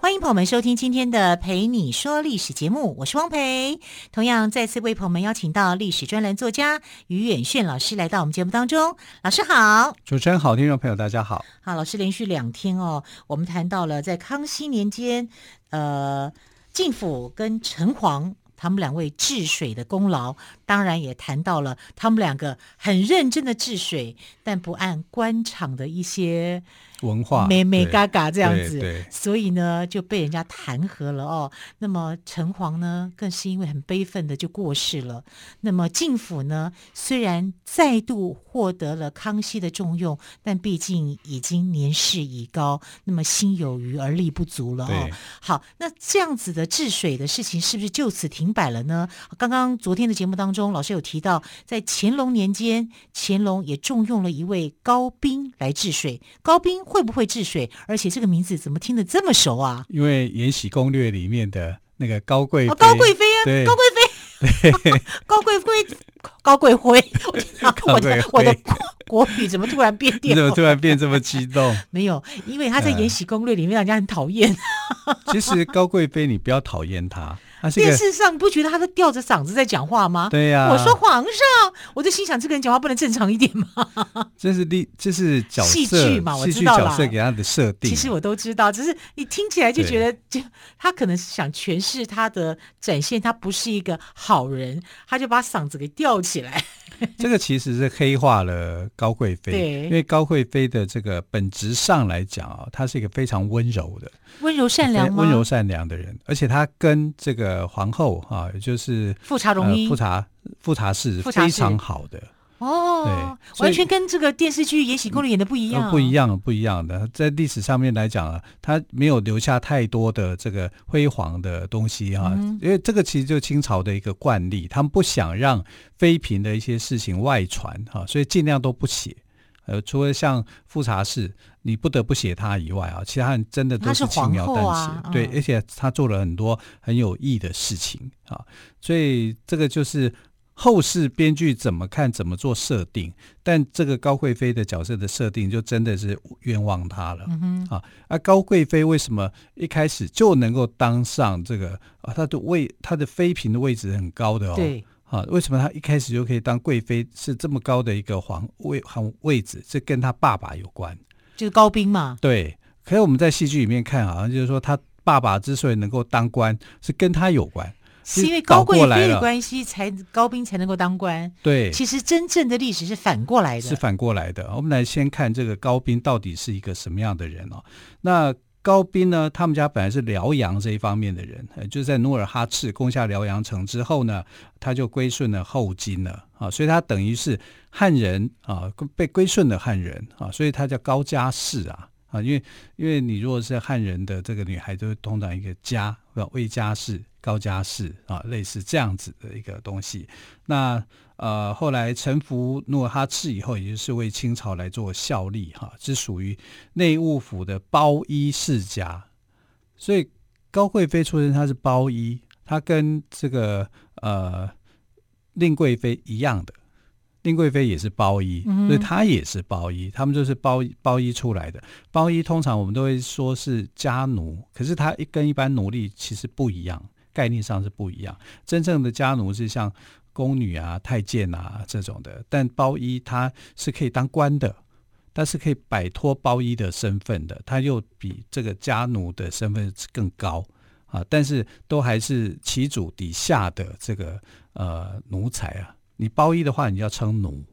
欢迎朋友们收听今天的《陪你说历史》节目，我是汪培。同样再次为朋友们邀请到历史专栏作家于远炫老师来到我们节目当中。老师好，主持人好，听众朋友大家好。好，老师连续两天哦，我们谈到了在康熙年间，呃，晋府跟城隍他们两位治水的功劳，当然也谈到了他们两个很认真的治水，但不按官场的一些。文化美美嘎嘎这样子，所以呢就被人家弹劾了哦。那么城隍呢，更是因为很悲愤的就过世了。那么晋府呢，虽然再度获得了康熙的重用，但毕竟已经年事已高，那么心有余而力不足了哦。好，那这样子的治水的事情是不是就此停摆了呢？刚刚昨天的节目当中，老师有提到，在乾隆年间，乾隆也重用了一位高斌来治水，高斌。会不会治水？而且这个名字怎么听得这么熟啊？因为《延禧攻略》里面的那个高贵高贵妃啊，对高贵妃，高贵妃，高贵妃，我的我的国语怎么突然变调？怎么突然变这么激动？没有，因为他在《延禧攻略》里面让人家很讨厌。其实高贵妃，你不要讨厌她。电视上不觉得他在吊着嗓子在讲话吗？对呀、啊，我说皇上，我就心想这个人讲话不能正常一点吗？这是第，这是角色戏剧嘛，我知道了。角色给他的设定，其实我都知道，只是你听起来就觉得，就他可能是想诠释他的展现，他不是一个好人，他就把嗓子给吊起来。这个其实是黑化了高贵妃，对，因为高贵妃的这个本质上来讲啊，她是一个非常温柔的、温柔善良、温柔善良的人，而且她跟这个皇后啊，也就是富察容音、富察富察氏非常好的。哦，对，完全跟这个电视剧《延禧攻略》演的不一样，啊，不一样，不一样的。在历史上面来讲啊，他没有留下太多的这个辉煌的东西哈，啊，嗯，因为这个其实就是清朝的一个惯例，他们不想让妃嫔的一些事情外传哈，啊，所以尽量都不写。呃，除了像富察氏，你不得不写他以外啊，其他人真的都是轻描淡写，啊嗯，对，而且他做了很多很有益的事情啊，所以这个就是。后世编剧怎么看，怎么做设定，但这个高贵妃的角色的设定就真的是冤枉她了。啊，而高贵妃为什么一开始就能够当上这个啊？她的位，她的妃嫔的位置很高的哦。对，啊，为什么他一开始就可以当贵妃？是这么高的一个皇位皇位置？这跟他爸爸有关，就是高斌嘛。对，可是我们在戏剧里面看，好像就是说他爸爸之所以能够当官，是跟他有关。是因为高贵妃的关系，才高斌才能够当官。对，其实真正的历史是反过来的。是反过来的。我们来先看这个高斌到底是一个什么样的人哦。那高斌呢，他们家本来是辽阳这一方面的人，呃就是在努尔哈赤攻下辽阳城之后呢，他就归顺了后金了啊，所以他等于是汉人啊，被归顺的汉人啊，所以他叫高家氏啊啊，因为因为你如果是汉人的这个女孩，就会通常一个家叫魏家氏。高家氏啊，类似这样子的一个东西。那呃，后来臣服努尔哈赤以后，也就是为清朝来做效力哈，是属于内务府的包衣世家。所以高贵妃出身，她是包衣，她跟这个呃令贵妃一样的。令贵妃也是包衣，所以她也是包衣。他们就是包包衣出来的。包衣通常我们都会说是家奴，可是他一跟一般奴隶其实不一样。概念上是不一样，真正的家奴是像宫女啊、太监啊这种的，但包衣他是可以当官的，但是可以摆脱包衣的身份的，他又比这个家奴的身份更高啊，但是都还是其主底下的这个呃奴才啊，你包衣的话，你要称奴。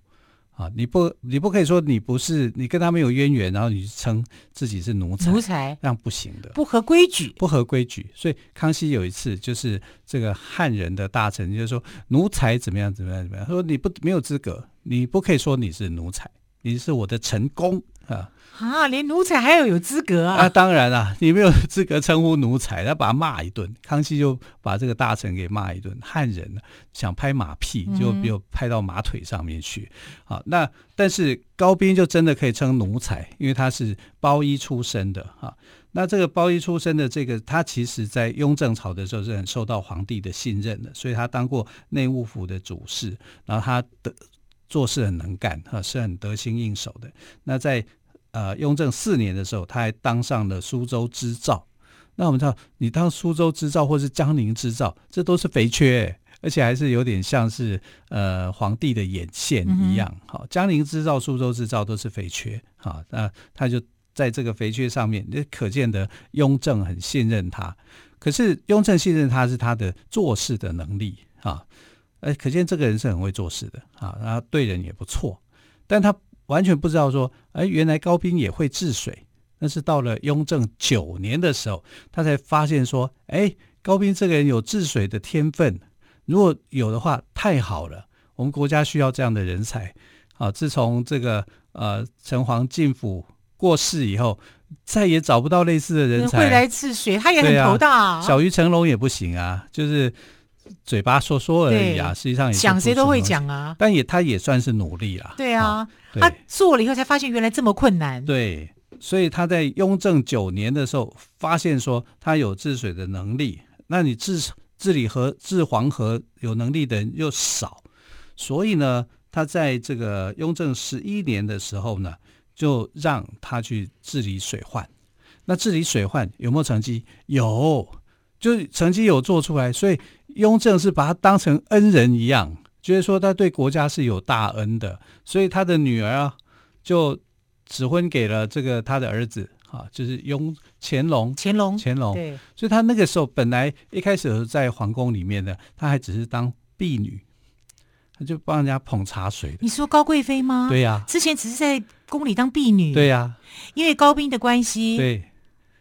啊，你不，你不可以说你不是，你跟他们有渊源，然后你称自己是奴才，奴才这样不行的，不合规矩，不合规矩。所以康熙有一次，就是这个汉人的大臣就是说奴才怎么样怎么样怎么样，他说你不没有资格，你不可以说你是奴才，你是我的臣工啊。啊，连奴才还要有资格啊？啊，当然啦、啊，你没有资格称呼奴才，他把他骂一顿。康熙就把这个大臣给骂一顿。汉人想拍马屁，就没有拍到马腿上面去。好、嗯啊，那但是高斌就真的可以称奴才，因为他是包衣出身的哈、啊。那这个包衣出身的这个，他其实在雍正朝的时候是很受到皇帝的信任的，所以他当过内务府的主事，然后他的做事很能干，哈、啊，是很得心应手的。那在呃，雍正四年的时候，他还当上了苏州知造。那我们知道，你当苏州知造或是江宁知造，这都是肥缺，而且还是有点像是呃皇帝的眼线一样。好、嗯，江宁知造、苏州知造都是肥缺。好，那他就在这个肥缺上面，那可见得雍正很信任他。可是雍正信任他是他的做事的能力啊，呃，可见这个人是很会做事的啊，然后对人也不错，但他。完全不知道说，哎，原来高斌也会治水。那是到了雍正九年的时候，他才发现说，哎，高斌这个人有治水的天分。如果有的话，太好了，我们国家需要这样的人才。啊，自从这个呃城隍进府过世以后，再也找不到类似的人才。会来治水，他也很头大啊。小鱼成龙也不行啊，就是。嘴巴说说而已啊，实际上也讲谁都会讲啊。但也他也算是努力了。对啊，他做了以后才发现原来这么困难。对，所以他在雍正九年的时候发现说他有治水的能力。那你治治理河、治黄河有能力的人又少，所以呢，他在这个雍正十一年的时候呢，就让他去治理水患。那治理水患有没有成绩？有，就是成绩有做出来，所以。雍正是把他当成恩人一样，觉得说他对国家是有大恩的，所以他的女儿啊，就指婚给了这个他的儿子啊，就是雍乾隆。乾隆，乾隆。对，所以他那个时候本来一开始在皇宫里面的，他还只是当婢女，他就帮人家捧茶水的。你说高贵妃吗？对呀、啊，之前只是在宫里当婢女。对呀、啊，因为高斌的关系。对。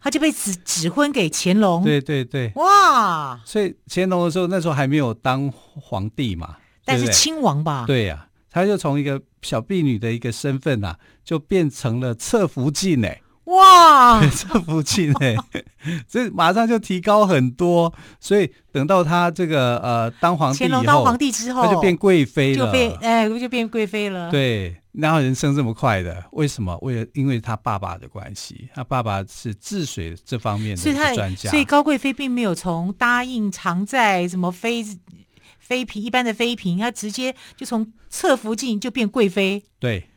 他就被指指婚给乾隆，对对对，哇！所以乾隆的时候，那时候还没有当皇帝嘛，但是亲王吧？对呀、啊，他就从一个小婢女的一个身份呐、啊，就变成了侧福晋哎，哇！侧福晋哎，这马上就提高很多。所以等到他这个呃当皇帝以后，乾隆当皇帝之后，他就变贵妃了，就变哎，就变贵妃了。对。然后人生这么快的，为什么？为了因为他爸爸的关系，他爸爸是治水这方面的专家，所以，所以高贵妃并没有从答应常在什么妃妃嫔一般的妃嫔，他直接就从侧福晋就变贵妃。对，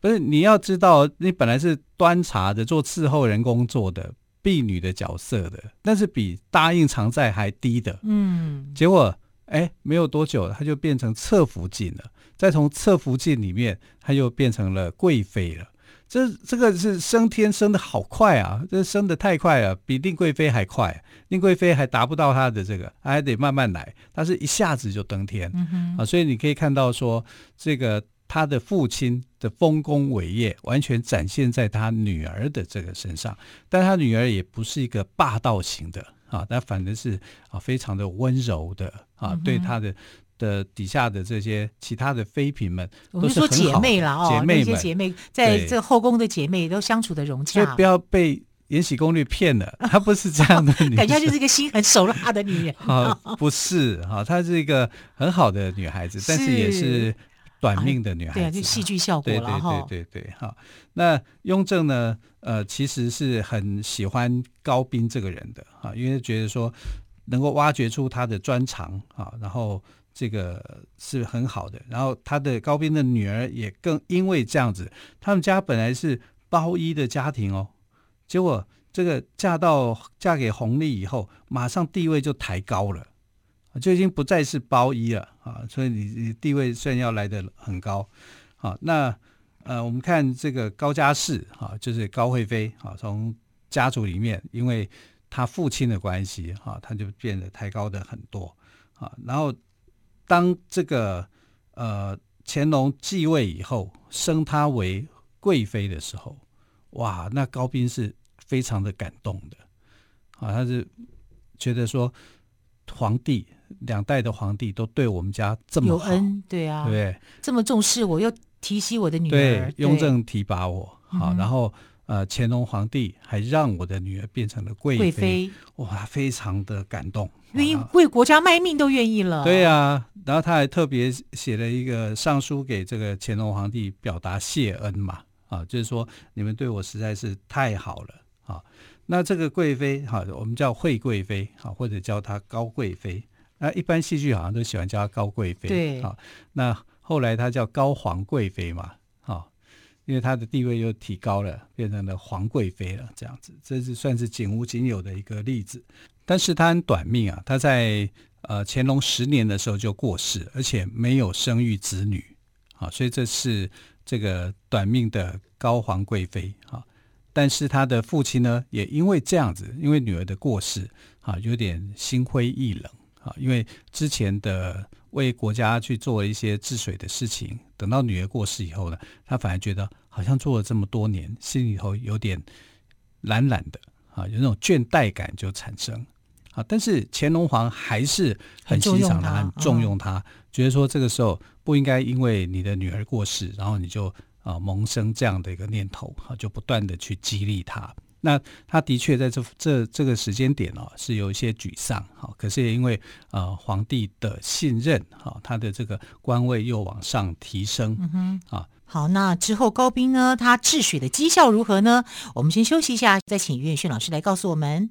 不是你要知道，你本来是端茶的，做伺候人工作的婢女的角色的，但是比答应常在还低的。嗯，结果哎，没有多久，他就变成侧福晋了。再从侧福晋里面，她又变成了贵妃了。这这个是升天升的好快啊！这升的太快了，比令贵妃还快。令贵妃还达不到她的这个，还得慢慢来。她是一下子就登天、嗯、啊！所以你可以看到说，这个他的父亲的丰功伟业完全展现在他女儿的这个身上。但他女儿也不是一个霸道型的啊，但反正是啊非常的温柔的啊，嗯、对他的。的底下的这些其他的妃嫔们，我们说姐妹了哦，姐妹姐妹在这后宫的姐妹都相处的融洽，所以不要被《延禧攻略》骗了，她不是这样的女人，感觉就是一个心狠手辣的女人。啊，不是哈，她是一个很好的女孩子，但是也是短命的女孩子，啊、对，就戏剧效果了哈。对对对对，哈。那雍正呢？呃，其实是很喜欢高斌这个人的啊，因为觉得说能够挖掘出他的专长啊，然后。这个是很好的，然后他的高斌的女儿也更因为这样子，他们家本来是包衣的家庭哦，结果这个嫁到嫁给弘历以后，马上地位就抬高了，就已经不再是包衣了啊，所以你你地位虽然要来得很高，好，那呃我们看这个高家氏啊，就是高惠妃啊，从家族里面，因为他父亲的关系啊，他就变得抬高的很多啊，然后。当这个呃乾隆继位以后，升她为贵妃的时候，哇，那高斌是非常的感动的。啊，他是觉得说皇帝两代的皇帝都对我们家这么，有恩，对啊，对，这么重视我，又提携我的女儿，对，雍正提拔我，好，然后呃，乾隆皇帝还让我的女儿变成了贵妃，贵妃。哇，非常的感动，愿意为国家卖命都愿意了。对呀、啊，然后他还特别写了一个上书给这个乾隆皇帝，表达谢恩嘛，啊，就是说你们对我实在是太好了啊。那这个贵妃哈，我们叫惠贵妃哈，或者叫她高贵妃。那一般戏剧好像都喜欢叫她高贵妃，对啊。那后来她叫高皇贵妃嘛，啊，因为她的地位又提高了，变成了皇贵妃了，这样子，这是算是仅无仅有的一个例子。但是她很短命啊，她在呃乾隆十年的时候就过世，而且没有生育子女，啊，所以这是这个短命的高皇贵妃啊。但是他的父亲呢，也因为这样子，因为女儿的过世，啊，有点心灰意冷啊。因为之前的为国家去做一些治水的事情，等到女儿过世以后呢，他反而觉得好像做了这么多年，心里头有点懒懒的啊，有那种倦怠感就产生啊。但是乾隆皇还是很欣赏他，很重用他，嗯、觉得说这个时候不应该因为你的女儿过世，然后你就。啊，萌生这样的一个念头，啊，就不断的去激励他。那他的确在这这这个时间点哦，是有一些沮丧，哈。可是也因为呃皇帝的信任，哈，他的这个官位又往上提升，嗯哼，啊，好，那之后高斌呢，他治水的绩效如何呢？我们先休息一下，再请于远逊老师来告诉我们。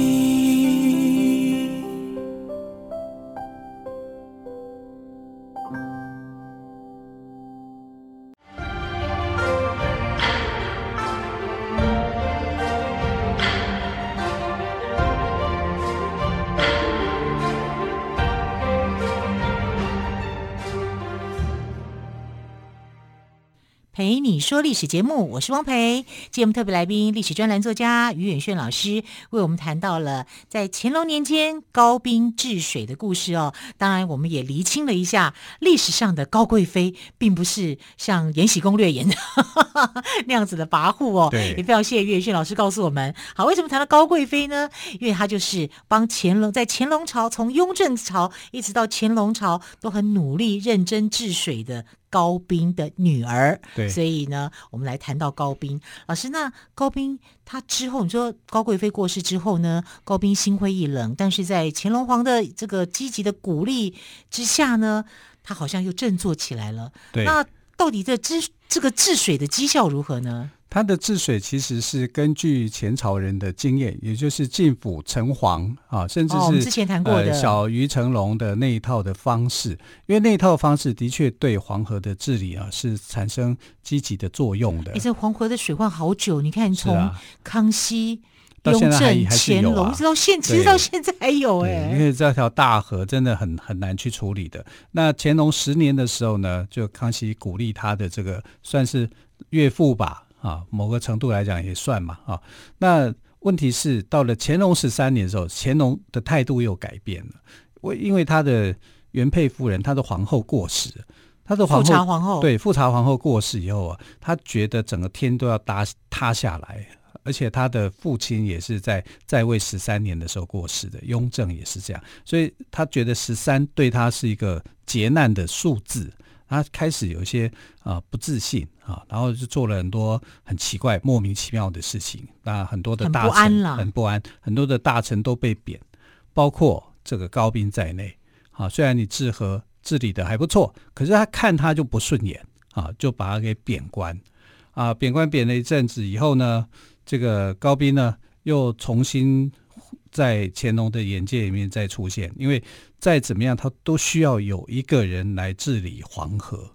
说历史节目，我是汪培。节目特别来宾，历史专栏作家于远炫老师为我们谈到了在乾隆年间高斌治水的故事哦。当然，我们也厘清了一下历史上的高贵妃，并不是像《延禧攻略》演的 那样子的跋扈哦。对，也非常谢谢于远炫老师告诉我们。好，为什么谈到高贵妃呢？因为她就是帮乾隆在乾隆朝，从雍正朝一直到乾隆朝，都很努力认真治水的。高斌的女儿，对，所以呢，我们来谈到高斌老师。那高斌他之后，你说高贵妃过世之后呢，高斌心灰意冷，但是在乾隆皇的这个积极的鼓励之下呢，他好像又振作起来了。对，那到底这治这个治水的绩效如何呢？他的治水其实是根据前朝人的经验，也就是晋府城隍啊，甚至是、哦、之前谈过的、呃、小于成龙的那一套的方式，因为那一套方式的确对黄河的治理啊是产生积极的作用的。你这黄河的水患好久，你看从康熙、啊、雍正、乾隆，啊、直到现，其实到现在还有哎、欸，因为这条大河真的很很难去处理的。那乾隆十年的时候呢，就康熙鼓励他的这个算是岳父吧。啊，某个程度来讲也算嘛啊。那问题是到了乾隆十三年的时候，乾隆的态度又改变了。为因为他的原配夫人，他的皇后过世，他的皇皇后对富察皇后过世以后啊，他觉得整个天都要塌塌下来。而且他的父亲也是在在位十三年的时候过世的，雍正也是这样，所以他觉得十三对他是一个劫难的数字。他开始有一些啊、呃、不自信啊，然后就做了很多很奇怪、莫名其妙的事情。那很多的大臣很不安，很不安，很多的大臣都被贬，包括这个高斌在内。啊，虽然你治和治理的还不错，可是他看他就不顺眼啊，就把他给贬官。啊，贬官贬了一阵子以后呢，这个高斌呢又重新在乾隆的眼界里面再出现，因为。再怎么样，他都需要有一个人来治理黄河。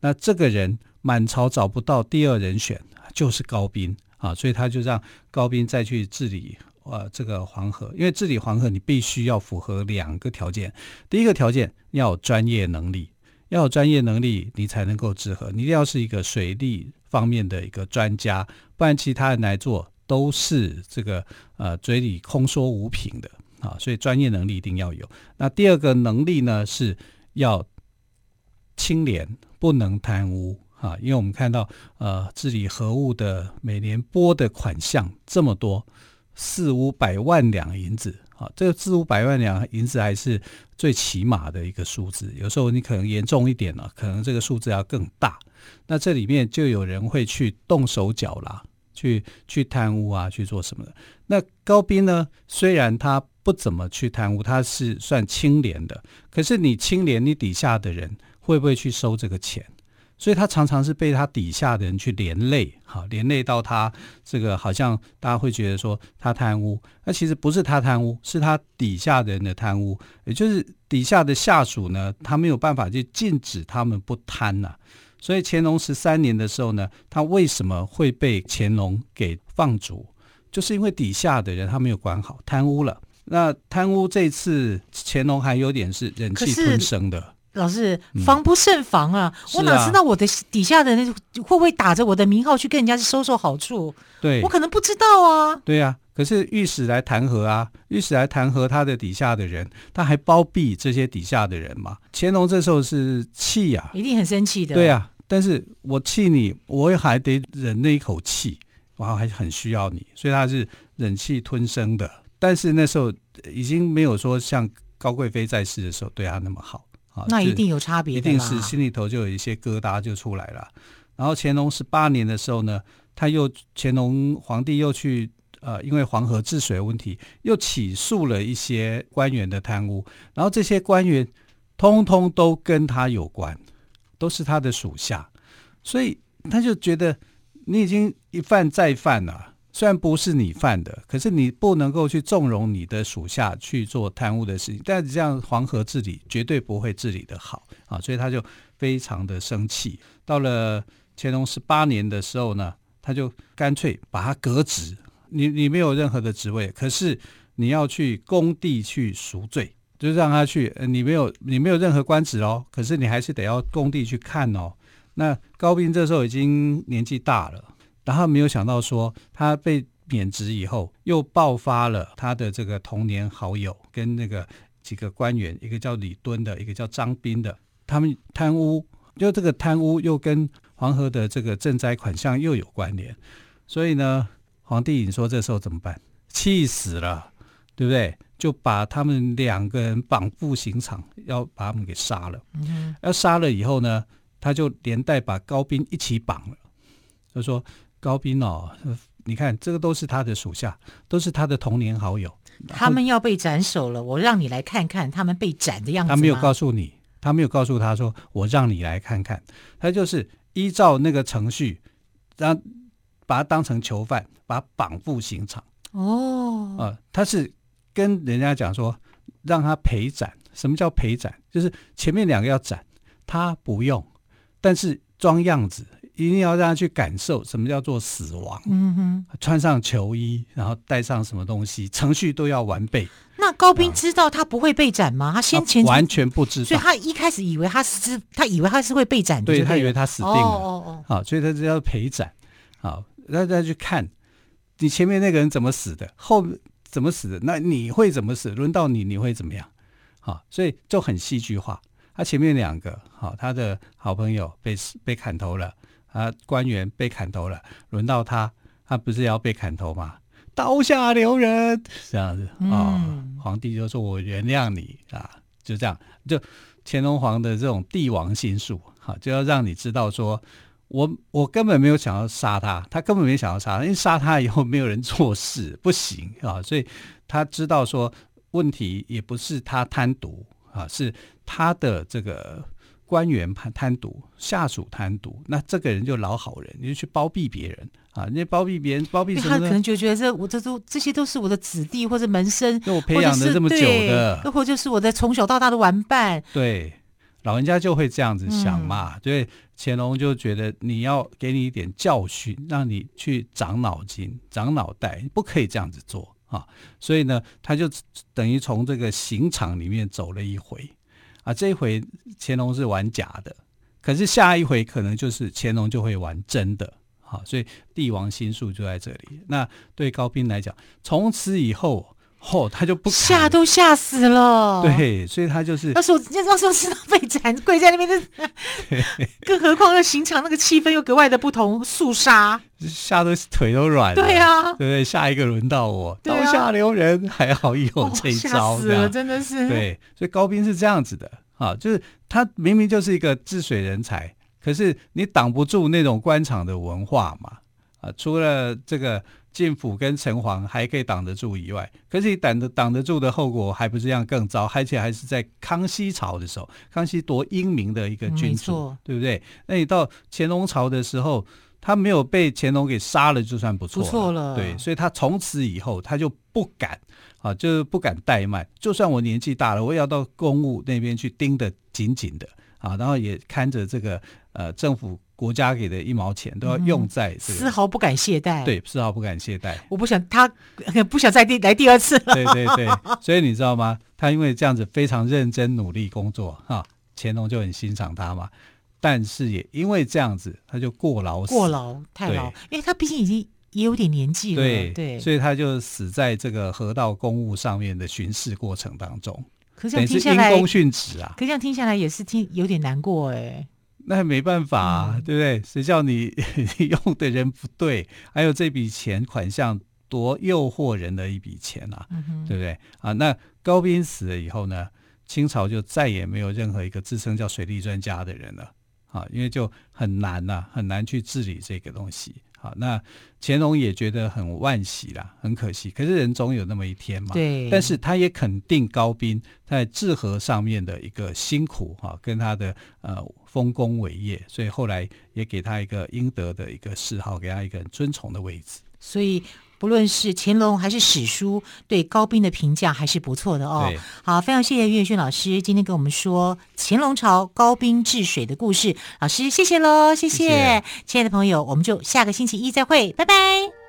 那这个人满朝找不到第二人选，就是高斌啊，所以他就让高斌再去治理呃这个黄河。因为治理黄河，你必须要符合两个条件：第一个条件要有专业能力，要有专业能力，你才能够治河。你一定要是一个水利方面的一个专家，不然其他人来做都是这个呃嘴里空说无凭的啊。所以专业能力一定要有。那第二个能力呢，是要清廉，不能贪污啊。因为我们看到呃治理核物的每年拨的款项这么多，四五百万两银子。啊，这个四五百万两银子还是最起码的一个数字，有时候你可能严重一点了，可能这个数字要更大。那这里面就有人会去动手脚啦，去去贪污啊，去做什么的。那高斌呢，虽然他不怎么去贪污，他是算清廉的，可是你清廉，你底下的人会不会去收这个钱？所以他常常是被他底下的人去连累，哈，连累到他这个好像大家会觉得说他贪污，那其实不是他贪污，是他底下的人的贪污，也就是底下的下属呢，他没有办法去禁止他们不贪呐。所以乾隆十三年的时候呢，他为什么会被乾隆给放逐？就是因为底下的人他没有管好，贪污了。那贪污这次乾隆还有点是忍气吞声的。老师，防不胜防啊！嗯、我哪知道我的底下的人会不会打着我的名号去跟人家收受好处？对，我可能不知道啊。对呀、啊，可是御史来弹劾啊，御史来弹劾他的底下的人，他还包庇这些底下的人嘛。乾隆这时候是气呀、啊，一定很生气的。对、啊，但是我气你，我也还得忍那一口气，我还很需要你，所以他是忍气吞声的。但是那时候已经没有说像高贵妃在世的时候对他那么好啊。那一定有差别，一定是心里头就有一些疙瘩就出来了。然后乾隆十八年的时候呢，他又乾隆皇帝又去呃，因为黄河治水问题，又起诉了一些官员的贪污，然后这些官员通通都跟他有关，都是他的属下，所以他就觉得你已经一犯再犯了。虽然不是你犯的，可是你不能够去纵容你的属下去做贪污的事情。但是这样黄河治理绝对不会治理得好啊，所以他就非常的生气。到了乾隆十八年的时候呢，他就干脆把他革职。你你没有任何的职位，可是你要去工地去赎罪，就是让他去。你没有你没有任何官职哦，可是你还是得要工地去看哦。那高斌这时候已经年纪大了。然后没有想到说，他被免职以后，又爆发了他的这个童年好友跟那个几个官员，一个叫李敦的，一个叫张斌的，他们贪污，就这个贪污又跟黄河的这个赈灾款项又有关联，所以呢，皇帝你说这时候怎么办？气死了，对不对？就把他们两个人绑赴刑场，要把他们给杀了。嗯，要杀了以后呢，他就连带把高斌一起绑了，他说。高斌哦，你看这个都是他的属下，都是他的童年好友。他们要被斩首了，我让你来看看他们被斩的样子。他没有告诉你，他没有告诉他说，我让你来看看。他就是依照那个程序，让把他当成囚犯，把他绑赴刑场。哦，啊、呃，他是跟人家讲说，让他陪斩。什么叫陪斩？就是前面两个要斩，他不用，但是装样子。一定要让他去感受什么叫做死亡。嗯哼，穿上囚衣，然后带上什么东西，程序都要完备。那高斌知道他不会被斩吗？他先前完全不知道，所以他一开始以为他是，他以为他是会被斩的。对，他以为他死定了。哦哦哦。好，所以他就要陪斩。好，让大家去看你前面那个人怎么死的，后怎么死的，那你会怎么死？轮到你，你会怎么样？好，所以就很戏剧化。他前面两个，好，他的好朋友被被砍头了。啊，官员被砍头了，轮到他，他不是要被砍头吗？刀下留人，这样子啊、皇帝就说：“我原谅你啊。”就这样，就乾隆皇的这种帝王心术，哈，就要让你知道说，我我根本没有想要杀他，他根本没想要杀他，因为杀他以后没有人做事，不行啊，所以他知道说问题也不是他贪渎啊，是他的这个。官员贪贪渎，下属贪渎，那这个人就老好人，你就去包庇别人啊！你包庇别人，包庇什么？他可能就觉得这我这都这些都是我的子弟或者门生，那我培养了这么久的，又或者就是我的从小到大的玩伴。对，老人家就会这样子想嘛。所以乾隆就觉得你要给你一点教训，让你去长脑筋、长脑袋，不可以这样子做啊！所以呢，他就等于从这个刑场里面走了一回。啊，这一回乾隆是玩假的，可是下一回可能就是乾隆就会玩真的。好，所以帝王心术就在这里。那对高斌来讲，从此以后。嚯、哦，他就不吓都吓死了。对，所以他就是那时候那时候知道被斩跪在那边的，更何况那刑场那个气氛又格外的不同，肃杀，吓得腿都软了。对啊，对不对？下一个轮到我，刀下留人，还好有这一招，吓死了，真的是。对，所以高斌是这样子的啊，就是他明明就是一个治水人才，可是你挡不住那种官场的文化嘛啊，除了这个。晋府跟城隍还可以挡得住以外，可是你挡得挡得住的后果还不是这样更糟，而且还是在康熙朝的时候，康熙多英明的一个君主，嗯、对不对？那你到乾隆朝的时候，他没有被乾隆给杀了，就算不错了，不错了。对，所以他从此以后他就不敢啊，就是不敢怠慢，就算我年纪大了，我也要到公务那边去盯得紧紧的啊，然后也看着这个呃政府。国家给的一毛钱都要用在这个，丝毫不敢懈怠。对，丝毫不敢懈怠。我不想他 不想再第来第二次 了。对对对，所以你知道吗？他因为这样子非常认真努力工作哈，乾隆就很欣赏他嘛。但是也因为这样子，他就过劳死，过劳太劳，因为他毕竟已经也有点年纪了。对对，所以他就死在这个河道公务上面的巡视过程当中。可是这样听下来，因公殉职啊。可是这样听下来也是听有点难过哎。那没办法啊，嗯、对不对？谁叫 你用的人不对？还有这笔钱款项多诱惑人的一笔钱啊，嗯、对不对？啊，那高斌死了以后呢，清朝就再也没有任何一个自称叫水利专家的人了啊，因为就很难呐、啊，很难去治理这个东西。好，那乾隆也觉得很惋惜啦，很可惜。可是人总有那么一天嘛。对。但是他也肯定高斌在治河上面的一个辛苦哈，跟他的呃丰功伟业，所以后来也给他一个应得的一个谥号，给他一个很尊崇的位置。所以。不论是乾隆还是史书，对高斌的评价还是不错的哦。好，非常谢谢岳轩老师今天跟我们说乾隆朝高斌治水的故事。老师，谢谢喽，谢谢，谢谢亲爱的朋友，我们就下个星期一再会，拜拜。